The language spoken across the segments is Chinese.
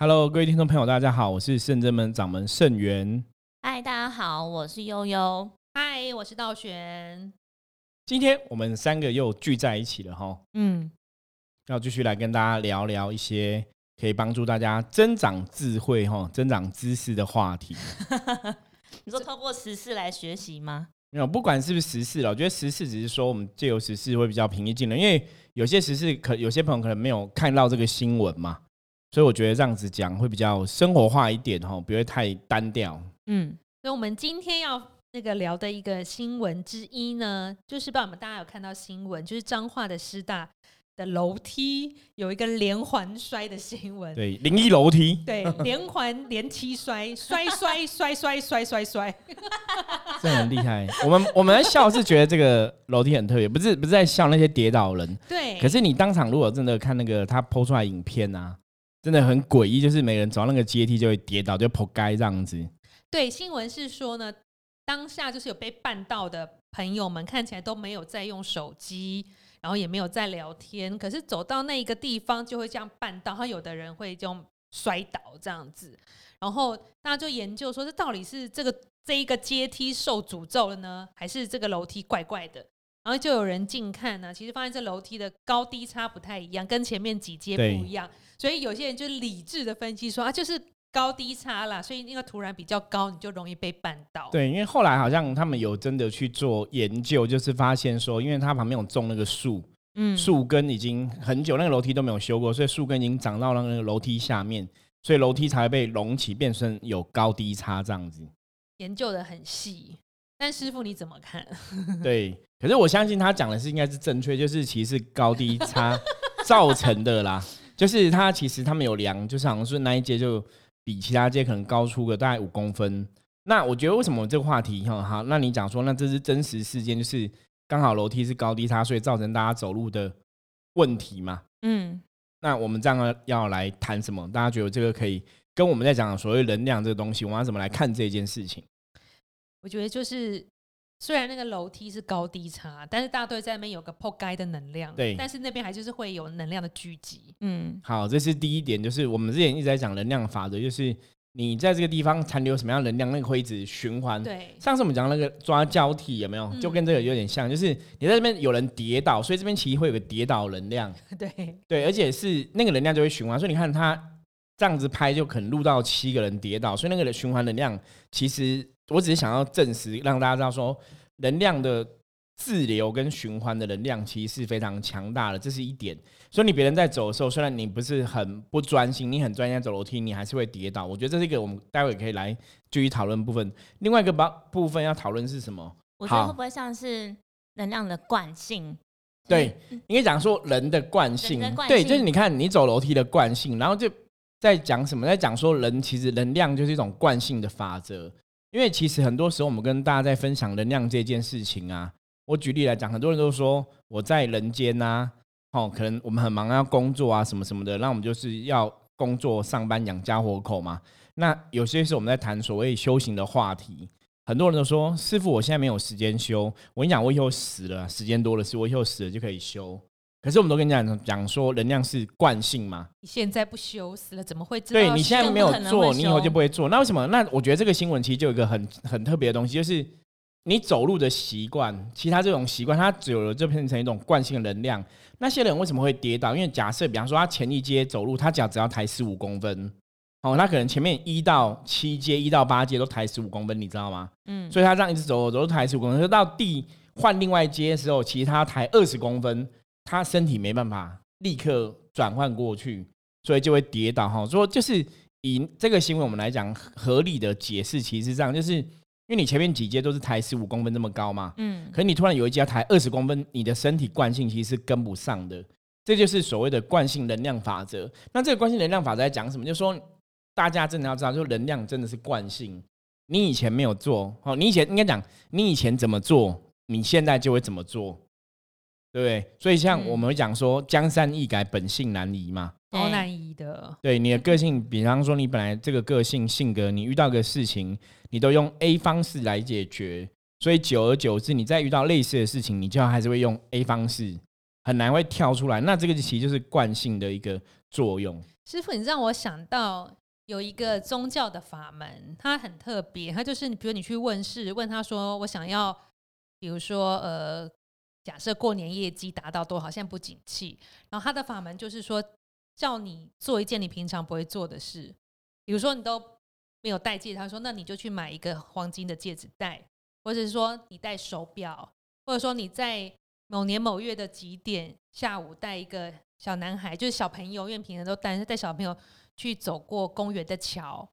Hello，各位听众朋友，大家好，我是圣真门掌门圣元。嗨，大家好，我是悠悠。嗨，我是道玄。今天我们三个又聚在一起了哈，嗯，要继续来跟大家聊聊一些可以帮助大家增长智慧哈、增长知识的话题。你说透过时事来学习吗？没有，不管是不是时事了，我觉得时事只是说我们借由时事会比较平易近人，因为有些时事可有些朋友可能没有看到这个新闻嘛，所以我觉得这样子讲会比较生活化一点哈，不会太单调。嗯，所以我们今天要那个聊的一个新闻之一呢，就是不知道我们大家有看到新闻，就是彰化的师大的楼梯有一个连环摔的新闻。对，零一楼梯。对，连环连七摔，摔摔摔摔摔摔摔，这很厉害。我们我们在笑是觉得这个楼梯很特别，不是不是在笑那些跌倒人。对。可是你当场如果真的看那个他剖出来影片啊，真的很诡异，就是每人走到那个阶梯就会跌倒，就剖该这样子。对，新闻是说呢，当下就是有被绊到的朋友们看起来都没有在用手机，然后也没有在聊天，可是走到那一个地方就会这样绊到，然后有的人会就摔倒这样子，然后大家就研究说，这到底是这个这一个阶梯受诅咒了呢，还是这个楼梯怪怪的？然后就有人近看呢，其实发现这楼梯的高低差不太一样，跟前面几阶不一样，所以有些人就理智的分析说啊，就是。高低差啦，所以那个突然比较高，你就容易被绊倒。对，因为后来好像他们有真的去做研究，就是发现说，因为它旁边有种那个树，嗯，树根已经很久，那个楼梯都没有修过，所以树根已经长到了那个楼梯下面，所以楼梯才会被隆起，变成有高低差这样子。研究的很细，但师傅你怎么看？对，可是我相信他讲的是应该是正确，就是其实高低差 造成的啦，就是他其实他们有量，就是好像是那一节就。比其他街可能高出个大概五公分。那我觉得为什么这个话题哈好？那你讲说，那这是真实事件，就是刚好楼梯是高低差，所以造成大家走路的问题嘛？嗯。那我们这样要来谈什么？大家觉得这个可以跟我们在讲所谓能量这个东西，我们要怎么来看这件事情？我觉得就是。虽然那个楼梯是高低差，但是大队在那边有个破街的能量，对，但是那边还就是会有能量的聚集。嗯，好，这是第一点，就是我们之前一直在讲能量法则，就是你在这个地方残留什么样能量，那个会一直循环。对，上次我们讲那个抓交替有没有，就跟这个有点像，就是你在这边有人跌倒，所以这边其实会有个跌倒能量。对，对，而且是那个能量就会循环，所以你看他这样子拍，就可能录到七个人跌倒，所以那个循环能量其实。我只是想要证实，让大家知道说，能量的自流跟循环的能量其实是非常强大的，这是一点。所以你别人在走的时候，虽然你不是很不专心，你很专心在走楼梯，你还是会跌倒。我觉得这是一个我们待会可以来继续讨论部分。另外一个部部分要讨论是什么？我觉得会不会像是能量的惯性？对，应该讲说人的惯性。对，就是你看你走楼梯的惯性，然后就在讲什么？在讲说人其实能量就是一种惯性的法则。因为其实很多时候我们跟大家在分享能量这件事情啊，我举例来讲，很多人都说我在人间呐，哦，可能我们很忙要工作啊什么什么的，那我们就是要工作上班养家活口嘛。那有些是我们在谈所谓修行的话题，很多人都说师傅，我现在没有时间修。我跟你讲，我以后死了，时间多了是，我以后死了就可以修。可是我们都跟你讲讲说，能量是惯性嘛。你现在不修死了，怎么会知道？对你现在没有做，你以后就不会做。那为什么？那我觉得这个新闻其实就有一个很很特别的东西，就是你走路的习惯，其他这种习惯，它久了就变成一种惯性的能量。那些人为什么会跌倒？因为假设，比方说他前一阶走路，他脚只要抬十五公分，哦，他可能前面一到七阶、一到八阶都抬十五公分，你知道吗？嗯。所以他这样一直走走，都抬十五公分，到第换另外一阶的时候，其实他抬二十公分。他身体没办法立刻转换过去，所以就会跌倒哈。说就是以这个行为我们来讲，合理的解释其实是这样，就是因为你前面几阶都是抬十五公分这么高嘛，嗯，可是你突然有一阶抬二十公分，你的身体惯性其实是跟不上的，这就是所谓的惯性能量法则。那这个惯性能量法则在讲什么？就是说大家真的要知道，就能量真的是惯性。你以前没有做，哦，你以前应该讲，你以前怎么做，你现在就会怎么做。对，所以像我们会讲说，江山易改，本性难移嘛，好难移的。对你的个性，比方说你本来这个个性性格，你遇到个事情，你都用 A 方式来解决，所以久而久之，你再遇到类似的事情，你就还是会用 A 方式，很难会跳出来。那这个其实就是惯性的一个作用。师傅，你让我想到有一个宗教的法门，它很特别，它就是你，比如你去问事，问他说我想要，比如说呃，假设过年业绩达到多好，现在不景气，然后他的法门就是说叫你做一件你平常不会做的事，比如说你都没有戴戒指，他说那你就去买一个黄金的戒指戴，或者是说你戴手表，或者说你在某年某月的几点下午带一个。小男孩就是小朋友，因为平常都带带小朋友去走过公园的桥，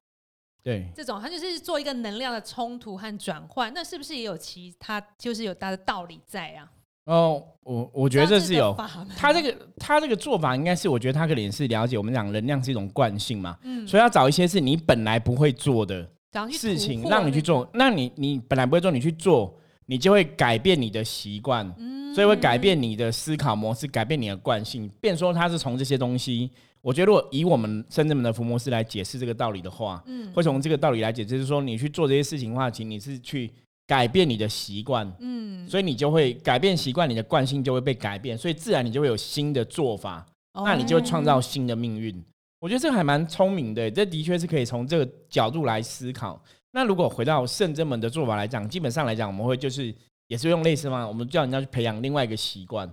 对，这种他就是做一个能量的冲突和转换，那是不是也有其他就是有他的道理在啊？哦，我我觉得这是有他这个他这个做法应该是，我觉得他可能是了解我们讲能量是一种惯性嘛，嗯，所以要找一些是你本来不会做的事情，让你去做，那你你本来不会做，你去做，你就会改变你的习惯，嗯。所以会改变你的思考模式，改变你的惯性。变说他是从这些东西，我觉得如果以我们深圳门的福摩斯来解释这个道理的话，嗯，会从这个道理来解释，就是说你去做这些事情的话，其实你是去改变你的习惯，嗯，所以你就会改变习惯，你的惯性就会被改变，所以自然你就会有新的做法，那你就会创造新的命运。我觉得这个还蛮聪明的，这的确是可以从这个角度来思考。那如果回到圣真门的做法来讲，基本上来讲，我们会就是。也是用类似吗？我们叫人家去培养另外一个习惯，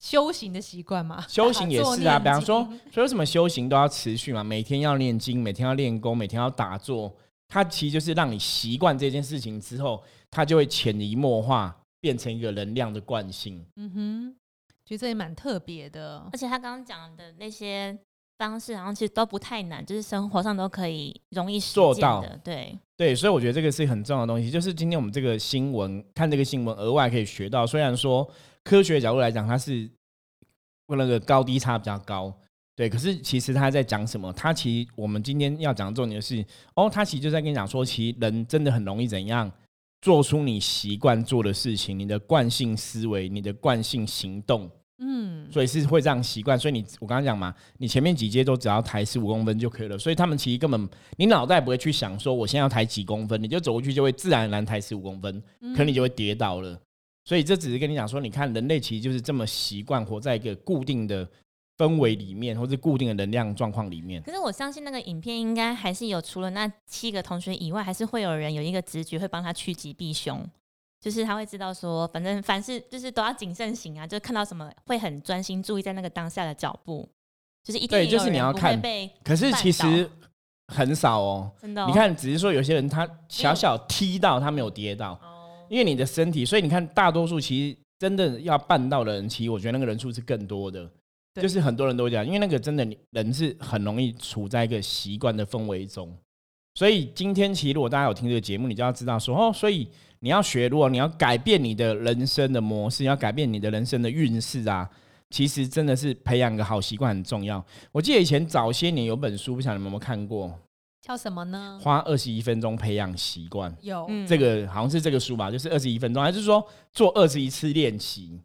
修行的习惯嘛？修行也是啊，比方说，所以什么修行都要持续嘛，每天要念经，每天要练功，每天要打坐，它其实就是让你习惯这件事情之后，它就会潜移默化变成一个能量的惯性。嗯哼，觉得这也蛮特别的，而且他刚刚讲的那些。方式好像其实都不太难，就是生活上都可以容易做到的。对对，所以我觉得这个是很重要的东西。就是今天我们这个新闻看这个新闻，额外可以学到。虽然说科学角度来讲，它是那个高低差比较高，对。可是其实他在讲什么？他其实我们今天要讲的重点是，哦，他其实就在跟你讲说，其实人真的很容易怎样做出你习惯做的事情，你的惯性思维，你的惯性行动。嗯，所以是会这样习惯，所以你我刚刚讲嘛，你前面几阶都只要抬十五公分就可以了，所以他们其实根本你脑袋不会去想说我现在要抬几公分，你就走过去就会自然而然抬十五公分，可能你就会跌倒了。所以这只是跟你讲说，你看人类其实就是这么习惯活在一个固定的氛围里面，或是固定的能量状况里面。可是我相信那个影片应该还是有除了那七个同学以外，还是会有人有一个直觉会帮他趋吉避凶。就是他会知道说，反正凡事就是都要谨慎行啊，就是看到什么会很专心注意在那个当下的脚步，就是一定就是你要看被。可是其实很少哦，真的。你看，只是说有些人他小小踢到，他没有跌到，因为你的身体，所以你看大多数其实真的要办到的人，其实我觉得那个人数是更多的，就是很多人都讲，因为那个真的你人是很容易处在一个习惯的氛围中，所以今天其实如果大家有听这个节目，你就要知道说哦，所以。你要学，如果你要改变你的人生的模式，要改变你的人生的运势啊，其实真的是培养个好习惯很重要。我记得以前早些年有本书，不晓得你们有没有看过，叫什么呢？花二十一分钟培养习惯。有这个好像是这个书吧，就是二十一分钟，还是说做二十一次练习？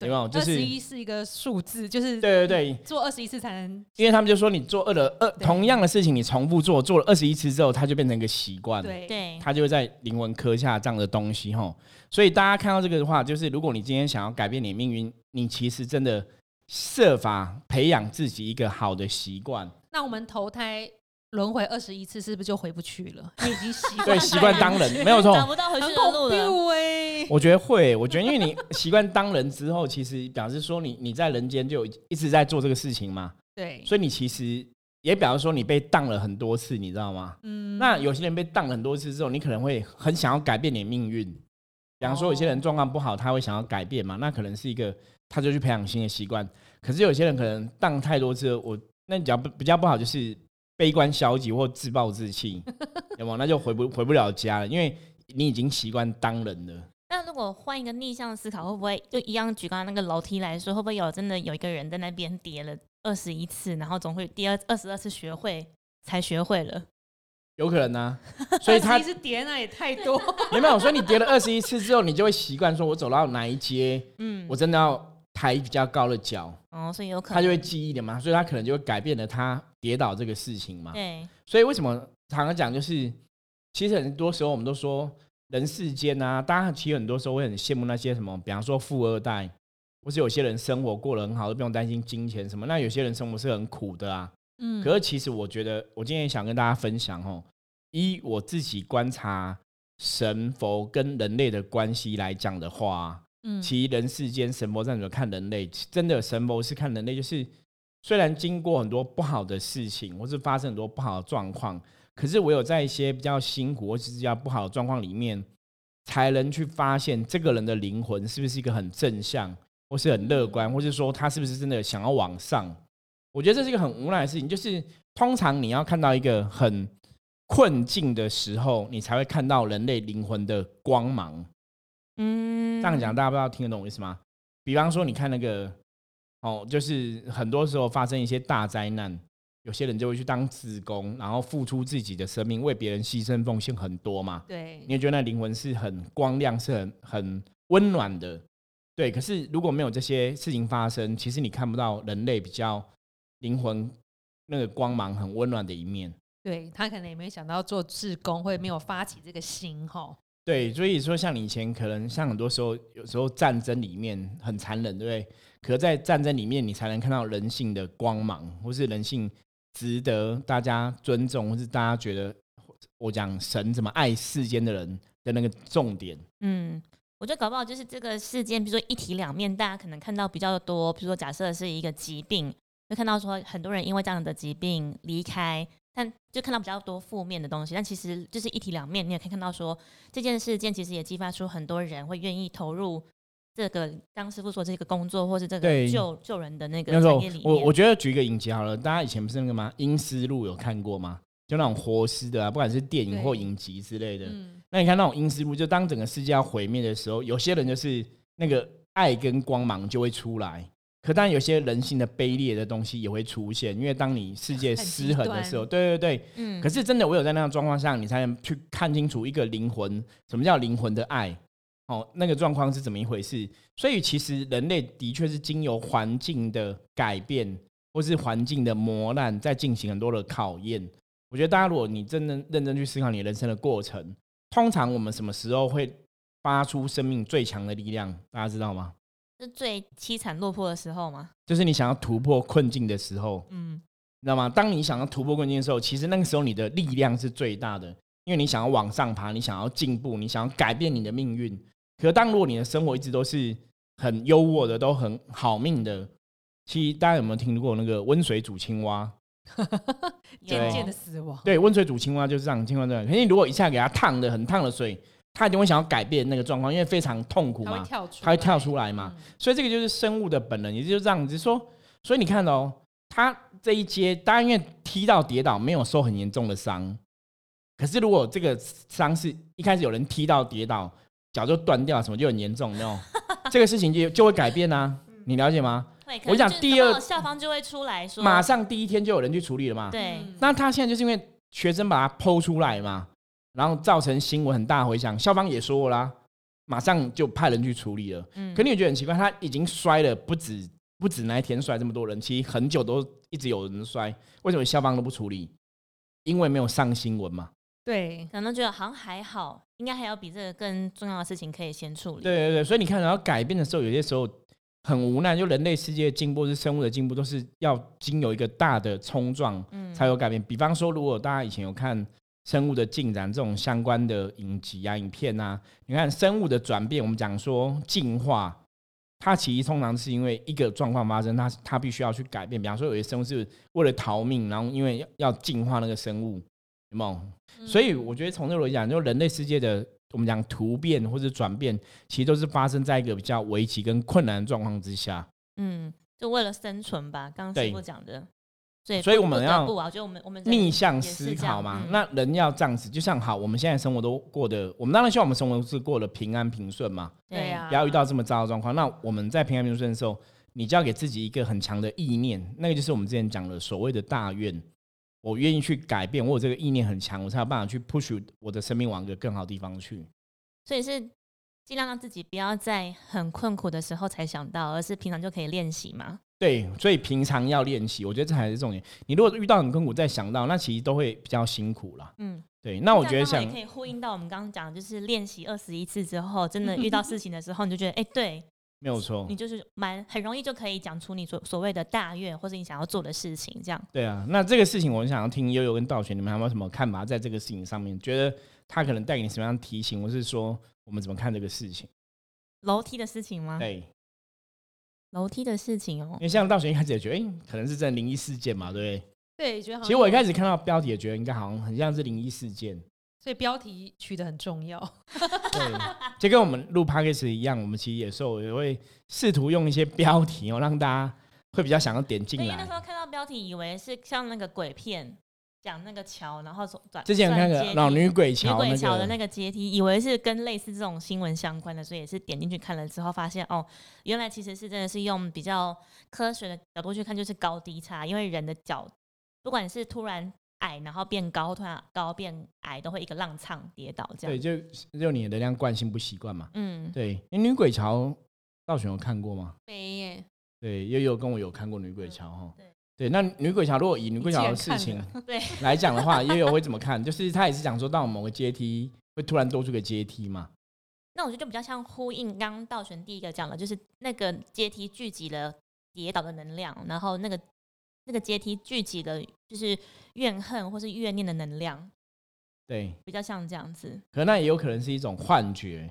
对吧？就是二十一是一个数字，就是对对对，做二十一次才能。因为他们就说，你做二的二同样的事情，你重复做，做了二十一次之后，它就变成一个习惯。对对，它就会在灵魂刻下这样的东西哈。所以大家看到这个的话，就是如果你今天想要改变你命运，你其实真的设法培养自己一个好的习惯。那我们投胎。轮回二十一次，是不是就回不去了？你已经习惯对习惯当人，没有错，找不到回去的路了。我觉得会，我觉得因为你习惯当人之后，其实表示说你你在人间就一直在做这个事情嘛。对，所以你其实也表示说你被当了很多次，你知道吗？嗯。那有些人被当很多次之后，你可能会很想要改变你的命运。比方说，有些人状况不好，他会想要改变嘛？那可能是一个，他就去培养新的习惯。可是有些人可能当太多次，我那比较不比较不好就是。悲观消极或自暴自弃，有吗？那就回不回不了家了，因为你已经习惯当人了。那如果换一个逆向思考，会不会就一样？举刚刚那个楼梯来说，会不会有真的有一个人在那边跌了二十一次，然后总会第二二十二次学会才学会了？有可能啊，所以他其实叠那也太多，有 没有？所以你叠了二十一次之后，你就会习惯说，我走到哪一阶，嗯，我真的要。抬比较高的脚，哦，所以有可能他就会记忆的嘛，所以他可能就会改变了他跌倒这个事情嘛。对，所以为什么常常讲就是，其实很多时候我们都说人世间啊，大家其实很多时候会很羡慕那些什么，比方说富二代，或是有些人生活过得很好，都不用担心金钱什么。那有些人生活是很苦的啊，嗯可是其实我觉得，我今天也想跟大家分享哦，以我自己观察神佛跟人类的关系来讲的话，其人世间神佛在怎么看人类？真的神佛是看人类，就是虽然经过很多不好的事情，或是发生很多不好的状况，可是唯有在一些比较辛苦或是比较不好的状况里面，才能去发现这个人的灵魂是不是一个很正向，或是很乐观，或是说他是不是真的想要往上。我觉得这是一个很无奈的事情，就是通常你要看到一个很困境的时候，你才会看到人类灵魂的光芒。嗯，这样讲，大家不知道听得懂我意思吗？比方说，你看那个哦，就是很多时候发生一些大灾难，有些人就会去当职工，然后付出自己的生命，为别人牺牲奉献很多嘛。对你，也觉得那灵魂是很光亮，是很很温暖的，对。可是如果没有这些事情发生，其实你看不到人类比较灵魂那个光芒很温暖的一面。对他可能也没想到做志工会没有发起这个心哈。对，所以说像你以前可能像很多时候，有时候战争里面很残忍，对不对？可在战争里面，你才能看到人性的光芒，或是人性值得大家尊重，或是大家觉得我讲神怎么爱世间的人的那个重点。嗯，我觉得搞不好就是这个事件，比如说一体两面，大家可能看到比较多，比如说假设是一个疾病，就看到说很多人因为这样的疾病离开，但就看到比较多负面的东西。但其实就是一体两面，你也可以看到说这件事件其实也激发出很多人会愿意投入这个刚师傅说这个工作，或是这个救救人的那个那时候产业里面。我我觉得举一个影集好了，大家以前不是那个吗？阴尸路有看过吗？就那种活尸的啊，不管是电影或影集之类的。嗯，那你看那种阴尸路，就当整个世界要毁灭的时候，有些人就是那个爱跟光芒就会出来。可当然，有些人性的卑劣的东西也会出现，因为当你世界失衡的时候，对对对。嗯可是真的，唯有在那样状况下，你才能去看清楚一个灵魂，什么叫灵魂的爱，哦，那个状况是怎么一回事。所以其实人类的确是经由环境的改变，或是环境的磨难，在进行很多的考验。我觉得大家如果你真的认真去思考你人生的过程，通常我们什么时候会发出生命最强的力量？大家知道吗？是最凄惨落魄的时候吗？就是你想要突破困境的时候，嗯，你知道吗？当你想要突破困境的时候，其实那个时候你的力量是最大的，因为你想要往上爬，你想要进步，你想要改变你的命运。可当如果你的生活一直都是很优渥的，都很好命的，其实大家有没有听过那个温水煮青蛙？渐渐的死亡。对，温水煮青蛙就是这样，青蛙这样。可是你如果一下给它烫的很烫的水，它一定会想要改变那个状况，因为非常痛苦嘛他会，跳出，来嘛。嗯所以这个就是生物的本能，也就是这样子说。所以你看哦，他这一阶，当然因为踢到跌倒没有受很严重的伤，可是如果这个伤是一开始有人踢到跌倒，脚就断掉，什么就很严重那种，这个事情就就会改变啊，你了解吗？会。我能就是讲第二校方就会出来说，马上第一天就有人去处理了嘛。对，嗯那他现在就是因为学生把它剖出来嘛，然后造成新闻很大回响，校方也说了啦，马上就派人去处理了。嗯可你也觉得很奇怪，他已经摔了不止不止那一天摔这么多人，其实很久都一直有人摔，为什么校方都不处理？因为没有上新闻嘛。对，可能觉得好像还好，应该还有比这个更重要的事情可以先处理。对对对，所以你看，然后改变的时候，有些时候很无奈，就人类世界的进步是生物的进步，都是要经由一个大的冲撞嗯才有改变。比方说，如果大家以前有看生物的进展这种相关的影集啊、影片啊，你看生物的转变，我们讲说进化，它其实通常是因为一个状况发生，它它必须要去改变。比方说，有些生物是为了逃命，然后因为要要进化那个生物，有没有？嗯所以我觉得从这个来讲，就人类世界的我们讲突变或者转变，其实都是发生在一个比较危急跟困难的状况之下。嗯，就为了生存吧，刚刚师傅讲的。所以所以我们要不得不啊，我觉得我们我们逆向思考嘛，嗯那人要这样子，就像好，我们现在生活都过得，我们当然希望我们生活是过得平安平顺嘛，对呀，不要遇到这么糟的状况。那我们在平安平顺的时候，你就要给自己一个很强的意念，那个就是我们之前讲的所谓的大愿。我愿意去改变，我有这个意念很强，我才有办法去 push 我的生命往一个更好的地方去。所以是尽量让自己不要在很困苦的时候才想到，而是平常就可以练习嘛。对，所以平常要练习，我觉得这才是重点。你如果遇到很困苦再想到，那其实都会比较辛苦啦。嗯，对，那我觉得像这样刚好也可以呼应到我们刚刚讲，就是练习二十一次之后，真的遇到事情的时候，你就觉得，哎、对没有错你。就是蛮很容易就可以讲出你所所谓的大愿，或是你想要做的事情，这样。对啊，那这个事情我想要听悠悠跟道玄，你们有没有什么看法？在这个事情上面，觉得他可能带给你什么样的提醒，或是说我们怎么看这个事情？楼梯的事情吗？对，楼梯的事情哦因，为像道玄一开始也觉得，哎、可能是真的灵异事件嘛，对不对？对，觉得好像其实我一有开始看到标题也觉得应该好像很像是灵异事件，所以标题取得很重要。对，就跟我们录 podcast 一样，我们其实有时候也会试图用一些标题哦，让大家会比较想要点进来因为那时。候看到标题，以为是像那个鬼片讲那个桥，然后走转之前有那个老女鬼桥那鬼桥的那个，阶梯，以为是跟类似这种新闻相关的，所以也是点进去看了之后，发现哦，原来其实是真的是用比较科学的角度去看，就是高低差，因为人的脚，不管是突然矮然后变高，突然高变矮，都会一个浪唱跌倒这样对，就就你的能量惯性不习惯嘛。嗯，对，诶女鬼桥，道玄有看过吗？没耶，对，也有跟我有看过女鬼桥哈。对对，那女鬼桥如果以女鬼桥的事情 来讲的话，也有会怎么看？就是他也是讲说到某个阶梯会突然多出个阶梯嘛。那我觉得就比较像呼应刚刚道玄第一个讲的，就是那个阶梯聚集了跌倒的能量，然后那个那个阶梯聚集了就是怨恨或是怨念的能量，对，比较像这样子。可那也有可能是一种幻觉。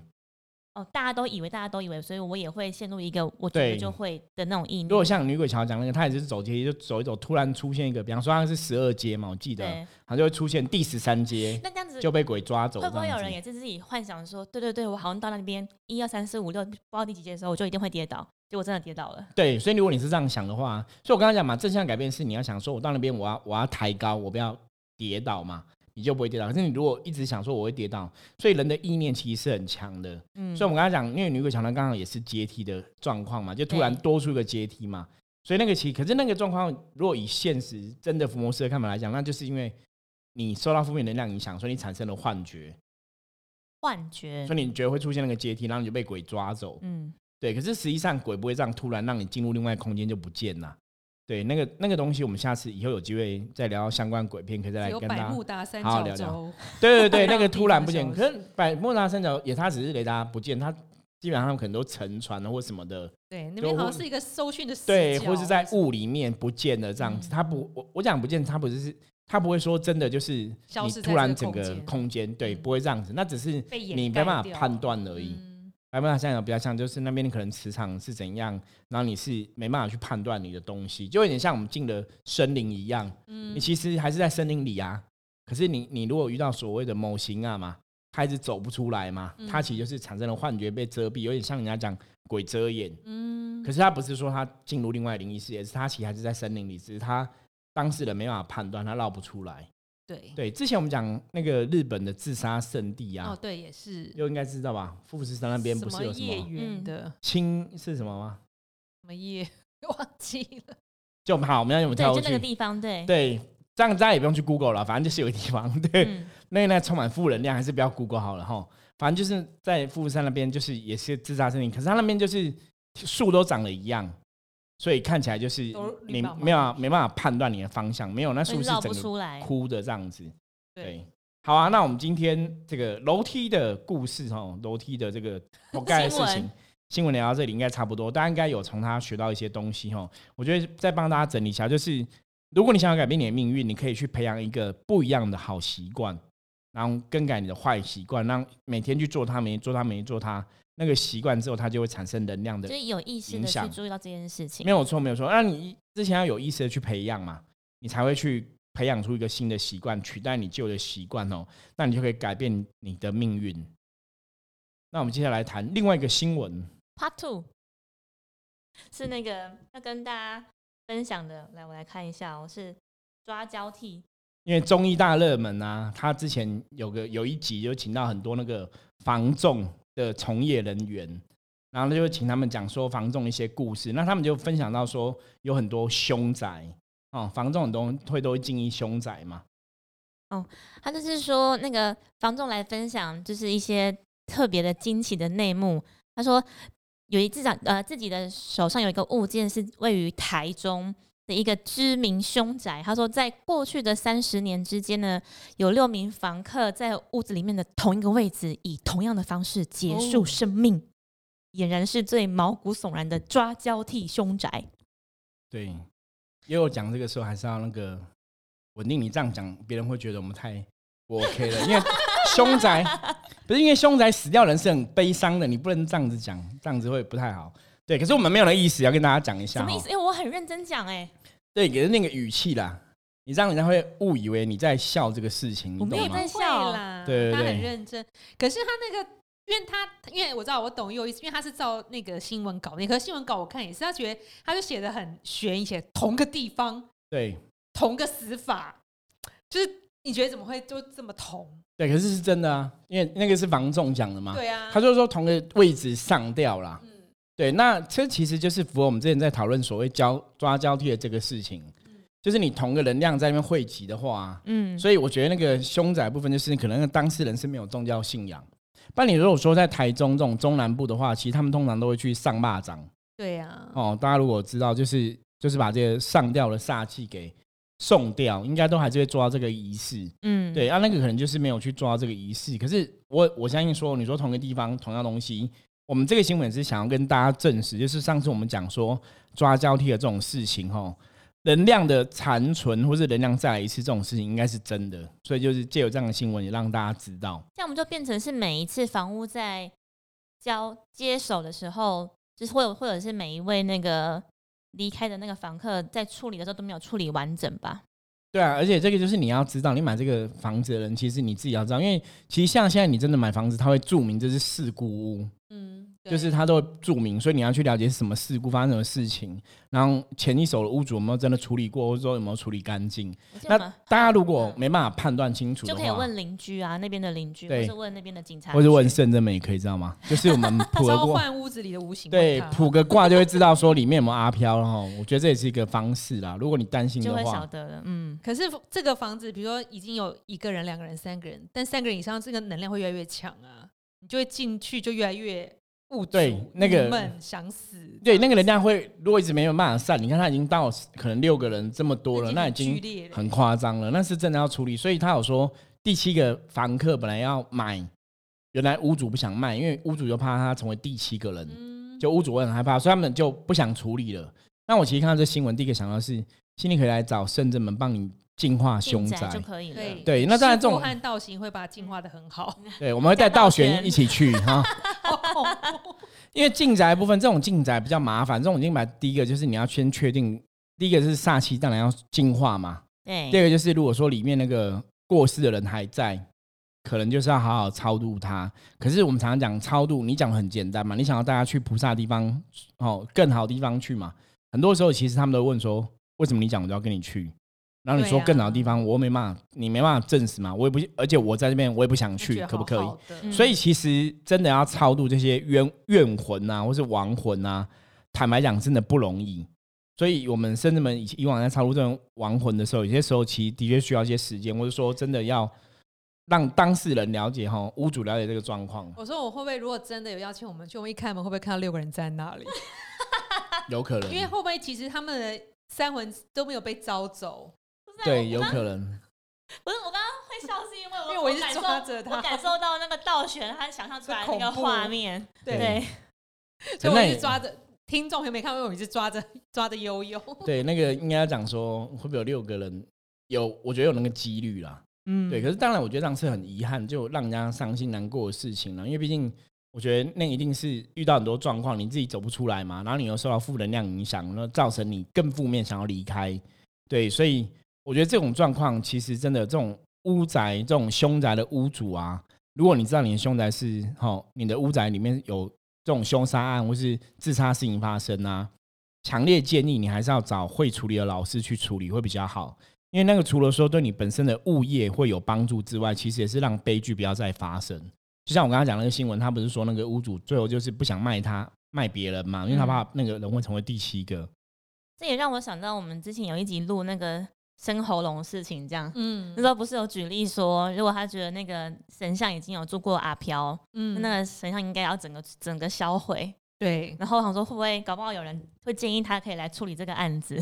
哦，大家都以为，大家都以为，所以我也会陷入一个我觉得对就会的那种意念。如果像女鬼桥讲那个，他也是走阶梯，就走一走，突然出现一个，比方说他是十二阶嘛，我记得，对，他就会出现第十三阶那这样子就被鬼抓走。会不会有人也是自己幻想说，对对对，我好像到那边一二三四五六不知道第几节的时候，我就一定会跌倒，结果真的跌倒了。对，所以如果你是这样想的话，所以我刚刚讲嘛，正向改变是你要想说，我到那边我要我要抬高，我不要跌倒嘛，你就不会跌倒。可是你如果一直想说我会跌倒，所以人的意念其实是很强的。嗯，所以我们刚才讲，因为女鬼桥呢刚好也是阶梯的状况嘛，就突然多出一个阶梯嘛，所以那个其可是那个状况，如果以现实真的伏魔师的看法来讲，那就是因为你受到负面能量影响，所以你产生了幻觉，幻觉所，以你觉得会出现那个阶梯，然后你就被鬼抓走。嗯，对，可是实际上鬼不会这样突然让你进入另外空间就不见了。对，那个那个东西，我们下次以后有机会再聊相关鬼片，可以再来跟大家慕达三好好聊聊，对对对，那个 突然不见，可是百慕达三角也，它只是雷达不见，它基本上可能都沉船了或什么的，对，那边好像是一个搜讯的死对，或是在雾里面不见了这样子。嗯它不，我我讲不见，它不是，它不会说真的就是你突然整个空间，对，嗯不会这样子，那只是你没办法判断而已。嗯百慕达三角比较像，就是那边你可能磁场是怎样，然后你是没办法去判断你的东西，就有点像我们进了森林一样，嗯你其实还是在森林里啊。可是你你如果遇到所谓的某型啊嘛，它一直走不出来嘛，它其实就是产生了幻觉被遮蔽，有点像人家讲鬼遮眼。嗯可是他不是说他进入另外灵异世界，是他其实还是在森林里，只是他当事人没办法判断，他绕不出来。对对，之前我们讲那个日本的自杀圣地啊，哦对也是又应该知道吧？富士山那边不是有什业么缘的青是什么吗？什么叶 忘记了，就好，我们要我们对，跳过去。就那个地方，对，对，这样大家也不用去 Google 了，反正就是有个地方，对，嗯，那那充满负能量，还是不要 Google 好了哈。反正就是在富士山那边，就是也是自杀森林，可是它那边就是树都长得一样，所以看起来就是你没有没办法判断你的方向，没有那树会绕是整个不出来。枯的这样子。对对，好啊，那我们今天这个楼梯的故事哈，楼梯的这个覆盖的事情新闻，新闻聊到这里应该差不多，大家应该有从他学到一些东西哈。我觉得再帮大家整理一下，就是如果你想要改变你的命运，你可以去培养一个不一样的好习惯，然后更改你的坏习惯，让每天去做它，每天做它，每天做它，那个习惯之后，它就会产生能量的就是有意识的去注意到这件事情没。有错，没有错。那你之前要有意识的去培养嘛，你才会去培养出一个新的习惯，取代你旧的习惯哦。那你就可以改变你的命运。那我们接下来谈另外一个新闻，Part Two 是那个要跟大家分享的，来我来看一下哦，是抓交替，因为综艺大热门啊，他之前有个有一集就请到很多那个房仲的从业人员，然后就请他们讲说房仲一些故事，那他们就分享到说有很多凶宅。哦，房仲很多会都会经营凶宅嘛，哦他就是说那个房仲来分享，就是一些特别的惊奇的内幕。他说有一自长呃自己的手上有一个物件是位于台中的一个知名凶宅。他说在过去的三十年之间呢，有六名房客在屋子里面的同一个位置，以同样的方式结束哦生命。俨然是最毛骨悚然的抓交替凶宅。对，因为我讲这个时候还是要那个稳定。你这样讲，别人会觉得我们太不 OK 了。因为凶宅不是因为凶宅死掉人是很悲伤的，你不能这样子讲，这样子会不太好。对，可是我们没有那意思，要跟大家讲一下。什么意思？因为我很认真讲，哎，对，给的那个语气啦，你这样人家会误以为你在笑这个事情。我没有在笑啦，对对他很认真。可是他那个。因为他，因为我知道我懂有意思，因为他是照那个新闻稿，那可新闻稿我看也是，他觉得他就写的很悬，写同个地方，对，同个死法，就是你觉得怎么会就这么同？对，可是是真的啊，因为那个是房仲讲的嘛，对啊，他就说同个位置上吊啦，嗯，对，那这其实就是符合我们之前在讨论所谓交抓交替的这个事情，就是你同个能量在那边汇集的话，嗯，所以我觉得那个凶宅部分就是可能当事人是没有宗教信仰。但你如果说在台中这种中南部的话，其实他们通常都会去上蚂蚱。对呀。哦，大家如果知道，就是就是把这个上吊的煞气给送掉，应该都还是会抓这个仪式。嗯，对啊，那个可能就是没有去抓这个仪式。可是我我相信说，你说同个地方同样东西，我们这个新闻是想要跟大家证实，就是上次我们讲说抓交替的这种事情，吼。能量的残存，或是能量再来一次这种事情，应该是真的，所以就是借有这样的新闻，也让大家知道。这样我们就变成是每一次房屋在交接手的时候，就是或或者是每一位那个离开的那个房客在处理的时候都没有处理完整吧？对啊，而且这个就是你要知道，你买这个房子的人，其实你自己要知道，因为其实像现在你真的买房子，他会注明这是事故屋。嗯。就是他都会注明，所以你要去了解是什么事故发生什么事情，然后前一手的屋主有没有真的处理过，或者说有没有处理干净。那大家如果没办法判断清楚，就可以问邻居啊，那边的邻居，或是问那边的警察，或者问圣人们也可以知道吗？就是我们 普个卦，屋子里的无形，对，卜个卦就会知道说里面有没有阿飘，然后我觉得这也是一个方式啦。如果你担心的话，就会晓得了。嗯，可是这个房子，比如说已经有一个人、两个人、三个人，但三个人以上，这个能量会越来越强啊，你就会进去就越来越。对，那个想死。对，那个人家会，如果一直没有办法散，你看他已经到可能六个人这么多了，那已经很夸张了。那是真的要处理。所以他有说，第七个房客本来要买，原来屋主不想卖，因为屋主就怕他成为第七个人，就屋主会很害怕，所以他们就不想处理了。那我其实看到这新闻，第一个想到是，心里可以来找圣正门帮你。净化凶宅就可以了。对，那当然这种和道行会把它净化的很好。对，我们会带道玄一起去 哈。因为进宅部分，这种进宅比较麻烦。这种进宅，第一个就是你要先确定，第一个是煞气，当然要净化嘛。对。第二个就是，如果说里面那个过世的人还在，可能就是要好好超度他。可是我们常常讲超度，你讲很简单嘛，你想要大家去菩萨地方哦，更好的地方去嘛。很多时候其实他们都问说，为什么你讲我就要跟你去？然后你说更老的地方，我没办法，你没办法证实嘛？我也不，而且我在这边，我也不想去，可不可以？所以其实真的要超度这些冤怨魂啊，或是亡魂啊，坦白讲，真的不容易。所以我们甚至们以以往在超度这种亡魂的时候，有些时候其实的确需要一些时间，或者说真的要让当事人了解哈，屋主了解这个状况。我说我会不会如果真的有邀请我们去，我们一开门会不会看到六个人在那里？有可能，因为会不会其实他们的三魂都没有被招走？对，有可能。不是我刚刚会笑，是因为我因为我一直抓着他，我感受到那个倒悬，他想象出来那个画面。对，所以我一直抓着。听众有没有看？过我一直抓着抓着悠悠。对，那个应该要讲说，会不会有六个人？有，我觉得有那个几率啦。嗯，对。可是当然，我觉得这样是很遗憾，就让人家伤心难过的事情了。因为毕竟，我觉得那一定是遇到很多状况，你自己走不出来嘛。然后你又受到负能量影响，那造成你更负面，想要离开。对，所以。我觉得这种状况其实真的，这种屋宅、这种凶宅的屋主啊，如果你知道你的凶宅是哈，你的屋宅里面有这种凶杀案或是自杀事情发生啊，强烈建议你还是要找会处理的老师去处理会比较好，因为那个除了说对你本身的物业会有帮助之外，其实也是让悲剧不要再发生。就像我刚刚讲那个新闻，他不是说那个屋主最后就是不想卖他卖别人嘛，因为他怕那个人会成为第七个。这也让我想到我们之前有一集录那个。生喉咙的事情，这样，嗯，那时候不是有举例说，如果他觉得那个神像已经有做过阿飘，嗯，那个神像应该要整个整个销毁，对。然后想说，会不会搞不好有人会建议他可以来处理这个案子？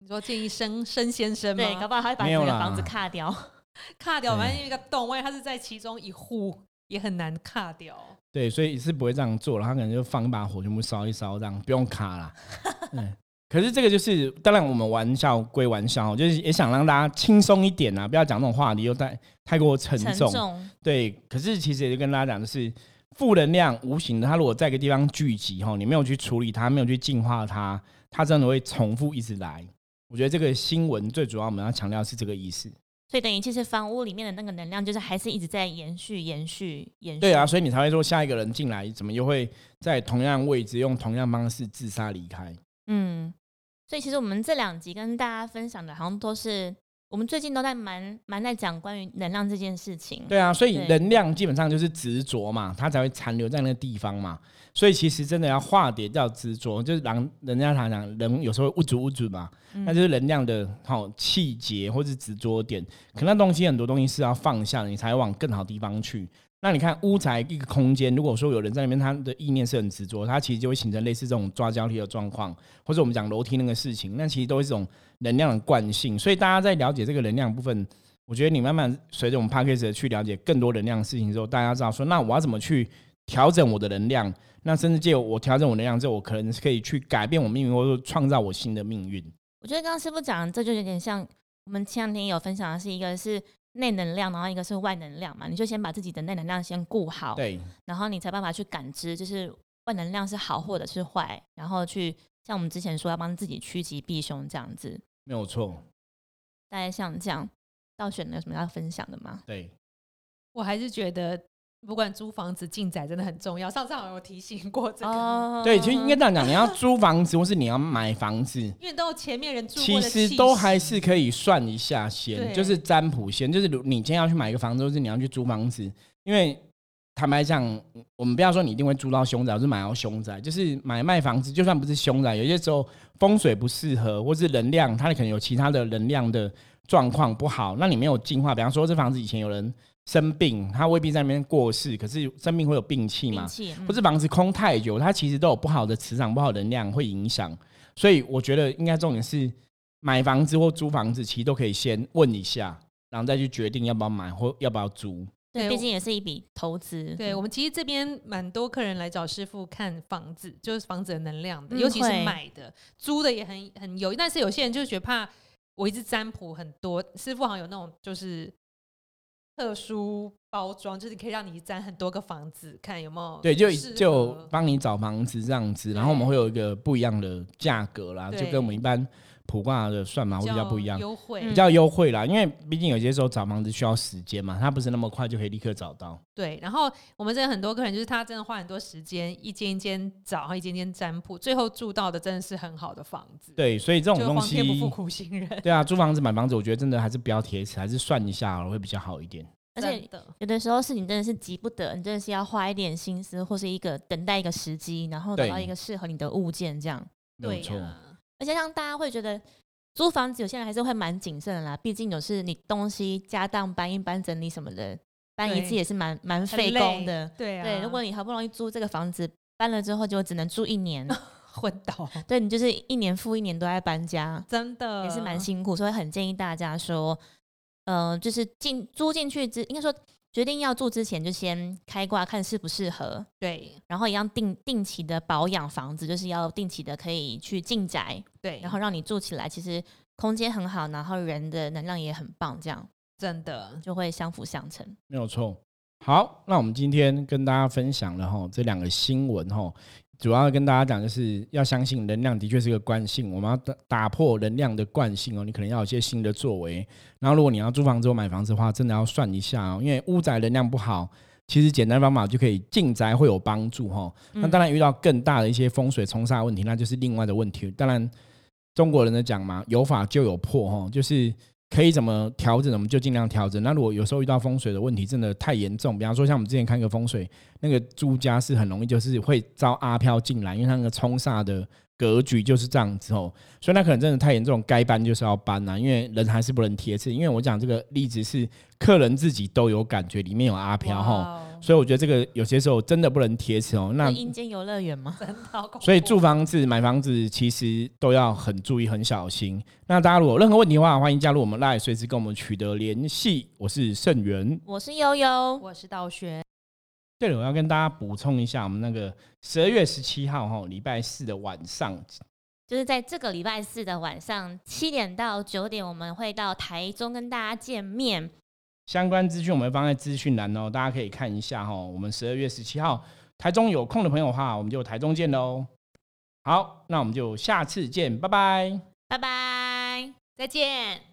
你说建议生生先生吗？对，搞不好他会把这个房子卡掉，卡掉，反正一个洞，万一他是在其中一户，也很难卡掉。对，所以是不会这样做了，他可能就放一把火，全部烧一烧，这样不用卡了。嗯，可是这个就是，当然我们玩笑归玩笑，就是也想让大家轻松一点啊，不要讲那种话题又太太过沉重。对，可是其实也就跟大家讲的是，负能量无形的，它如果在一个地方聚集哈，你没有去处理它，没有去净化它，它真的会重复一直来。我觉得这个新闻最主要我们要强调是这个意思。所以等于其实房屋里面的那个能量，就是还是一直在延续、延续、延续。对啊，所以你才会说下一个人进来，怎么又会在同样位置用同样方式自杀离开？嗯，所以其实我们这两集跟大家分享的，好像都是。我们最近都在蛮蛮在讲关于能量这件事情。对啊，所以能量基本上就是执着嘛，它才会残留在那个地方嘛。所以其实真的要化解掉执着，就是让人家常讲人有时候物主物主嘛，那就是能量的好气节或是执着点。可那东西很多东西是要放下，你才往更好地方去。那你看屋宅一个空间，如果说有人在里面，他的意念是很执着，他其实就会形成类似这种抓交替的状况，或者我们讲楼梯那个事情，那其实都是这种能量的惯性。所以大家在了解这个能量部分，我觉得你慢慢随着我们 p a c k a g e 去了解更多能量的事情之后，大家知道说，那我要怎么去调整我的能量？那甚至借我调整我能量之后，我可能是可以去改变我命运，或者说创造我新的命运。我觉得刚刚师傅讲，这就有点像我们前两天有分享的是一个是。内能量，然后一个是外能量嘛，你就先把自己的内能量先顾好，对，然后你才办法去感知，就是外能量是好或者是坏，然后去像我们之前说要帮自己趋吉避凶这样子，没有错。大家像这样，倒选有什么要分享的吗？对，我还是觉得。不管租房子进宅真的很重要，上次好像有提醒过这个。对，其实应该这样讲，你要租房子或是你要买房子，因为都前面人住其实都还是可以算一下先，就是占卜先，就是你今天要去买一个房子，或是你要去租房子，因为坦白讲，我们不要说你一定会租到凶宅，或是买到凶宅，就是买卖房子，就算不是凶宅，有些时候风水不适合，或是能量它可能有其他的能量的状况不好，那你没有进化，比方说这房子以前有人。生病，他未必在那边过世，可是生病会有病气嘛？或者房子空太久，它其实都有不好的磁场、不好能量会影响。所以我觉得应该重点是买房子或租房子，其实都可以先问一下，然后再去决定要不要买或要不要租。对，毕竟也是一笔投资。对我们其实这边蛮多客人来找师傅看房子，就是房子的能量的，尤其是买的、租的也很很有。但是有些人就觉得怕，我一直占卜很多，师傅好像有那种就是。特殊包装就是可以让你占很多个房子，看有没有对，就就帮你找房子这样子，然后我们会有一个不一样的价格啦，就跟我们一般。普卦的算法会比较不一样，优惠比较优惠啦，因为毕竟有些时候找房子需要时间嘛，它不是那么快就可以立刻找到。对，然后我们这很多客人就是他真的花很多时间，一间一间找，然后一间间占卜，最后住到的真的是很好的房子。对，所以这种东西不负苦心人。对啊，租房子买房子，我觉得真的还是不要贴齿，还是算一下会比较好一点。而且有的时候事情真的是急不得，你真的是要花一点心思，或是一个等待一个时机，然后找到一个适合你的物件，这样。没错。而且让大家会觉得。租房子有些人还是会蛮谨慎的啦，毕竟有是你东西家当搬一搬、整理什么的，搬一次也是蛮蛮费工的。对啊，对，如果你好不容易租这个房子，搬了之后就只能住一年，昏倒。对你就是一年复一年都在搬家，真的也是蛮辛苦，所以很建议大家说，嗯，就是进租进去之，应该说。决定要住之前，就先开挂看适不适合。对，然后一样定定期的保养房子，就是要定期的可以去进宅。对，然后让你住起来，其实空间很好，然后人的能量也很棒，这样真的就会相辅相成。没有错。好，那我们今天跟大家分享了哈这两个新闻哈。主要跟大家讲，就是要相信能量的确是个惯性，我们要打打破能量的惯性哦。你可能要有些新的作为。然后，如果你要租房子或买房子的话，真的要算一下哦，因为屋宅能量不好，其实简单方法就可以进宅会有帮助哈。那当然遇到更大的一些风水冲煞问题，那就是另外的问题。当然，中国人的讲嘛，有法就有破哈，就是。可以怎么调整，我们就尽量调整。那如果有时候遇到风水的问题，真的太严重，比方说像我们之前看一个风水，那个朱家是很容易就是会招阿飘进来，因为他那个冲煞的格局就是这样子哦。所以那可能真的太严重，该搬就是要搬呐，因为人还是不能贴次。因为我讲这个例子是客人自己都有感觉，里面有阿飘哈。所以我觉得这个有些时候真的不能贴齿哦。那阴间游乐园吗？所以住房子、买房子其实都要很注意、很小心。那大家如果有任何问题的话，欢迎加入我们 Live，随时跟我们取得联系。我是盛源，我是悠悠，我是道轩。对了，我要跟大家补充一下，我们那个十二月十七号哈，礼拜四的晚上，就是在这个礼拜四的晚上七点到九点，我们会到台中跟大家见面。相关资讯我们放在资讯栏哦，大家可以看一下哈。我们十二月十七号台中有空的朋友的话，我们就台中见喽。好，那我们就下次见，拜拜，拜拜，再见。